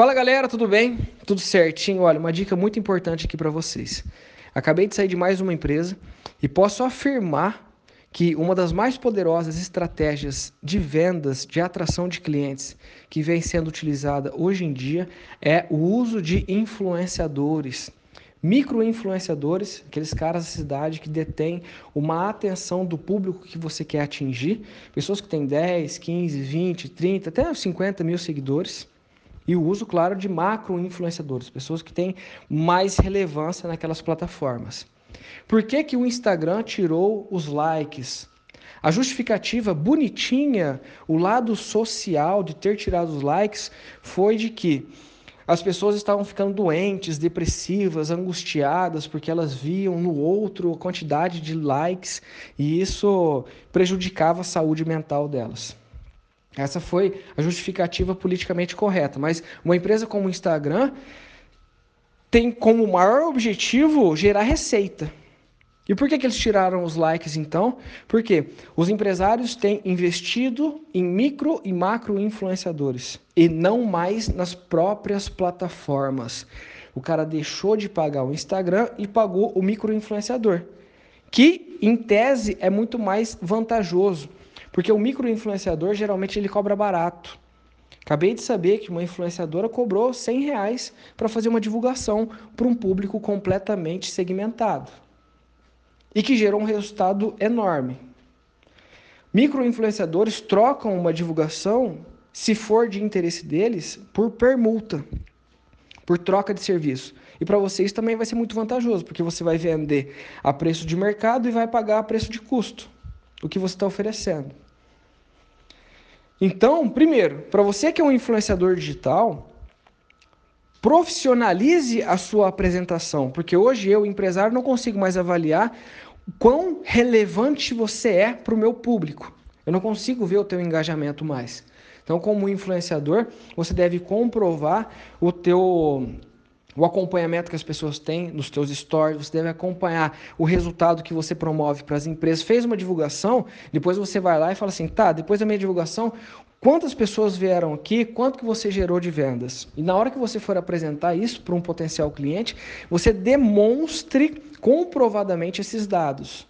Fala galera, tudo bem? Tudo certinho? Olha, uma dica muito importante aqui para vocês. Acabei de sair de mais uma empresa e posso afirmar que uma das mais poderosas estratégias de vendas, de atração de clientes que vem sendo utilizada hoje em dia é o uso de influenciadores. Micro-influenciadores, aqueles caras da cidade que detêm uma atenção do público que você quer atingir, pessoas que têm 10, 15, 20, 30, até 50 mil seguidores e o uso, claro, de macro-influenciadores, pessoas que têm mais relevância naquelas plataformas. Por que, que o Instagram tirou os likes? A justificativa bonitinha, o lado social de ter tirado os likes, foi de que as pessoas estavam ficando doentes, depressivas, angustiadas, porque elas viam no outro a quantidade de likes e isso prejudicava a saúde mental delas. Essa foi a justificativa politicamente correta. Mas uma empresa como o Instagram tem como maior objetivo gerar receita. E por que, que eles tiraram os likes então? Porque os empresários têm investido em micro e macro influenciadores e não mais nas próprias plataformas. O cara deixou de pagar o Instagram e pagou o micro influenciador, que em tese é muito mais vantajoso porque o microinfluenciador geralmente ele cobra barato. Acabei de saber que uma influenciadora cobrou 100 reais para fazer uma divulgação para um público completamente segmentado e que gerou um resultado enorme. Microinfluenciadores trocam uma divulgação, se for de interesse deles, por permuta, por troca de serviço. E para vocês também vai ser muito vantajoso, porque você vai vender a preço de mercado e vai pagar a preço de custo o que você está oferecendo. Então, primeiro, para você que é um influenciador digital, profissionalize a sua apresentação, porque hoje eu, empresário, não consigo mais avaliar quão relevante você é para o meu público. Eu não consigo ver o teu engajamento mais. Então, como influenciador, você deve comprovar o teu o acompanhamento que as pessoas têm nos teus stories, você deve acompanhar o resultado que você promove para as empresas. Fez uma divulgação, depois você vai lá e fala assim, tá, depois da minha divulgação, quantas pessoas vieram aqui, quanto que você gerou de vendas? E na hora que você for apresentar isso para um potencial cliente, você demonstre comprovadamente esses dados.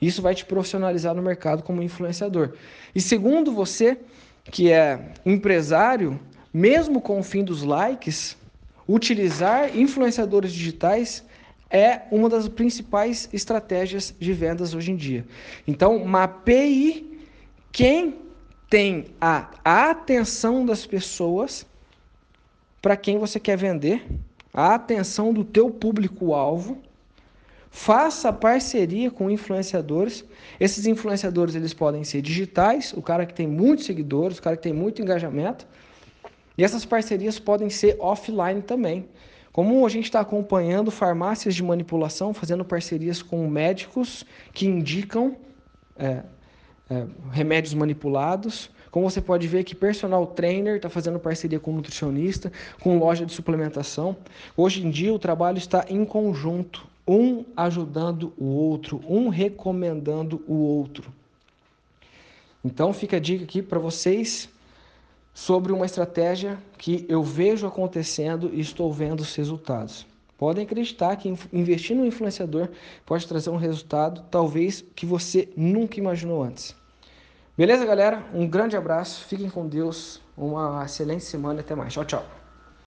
Isso vai te profissionalizar no mercado como influenciador. E segundo você, que é empresário, mesmo com o fim dos likes, Utilizar influenciadores digitais é uma das principais estratégias de vendas hoje em dia. Então, mapeie quem tem a atenção das pessoas para quem você quer vender, a atenção do teu público-alvo. Faça parceria com influenciadores. Esses influenciadores eles podem ser digitais, o cara que tem muitos seguidores, o cara que tem muito engajamento, e essas parcerias podem ser offline também. Como a gente está acompanhando farmácias de manipulação, fazendo parcerias com médicos que indicam é, é, remédios manipulados. Como você pode ver que personal trainer está fazendo parceria com nutricionista, com loja de suplementação. Hoje em dia o trabalho está em conjunto, um ajudando o outro, um recomendando o outro. Então fica a dica aqui para vocês sobre uma estratégia que eu vejo acontecendo e estou vendo os resultados. Podem acreditar que investir no influenciador pode trazer um resultado talvez que você nunca imaginou antes. Beleza, galera? Um grande abraço, fiquem com Deus, uma excelente semana e até mais. Tchau, tchau.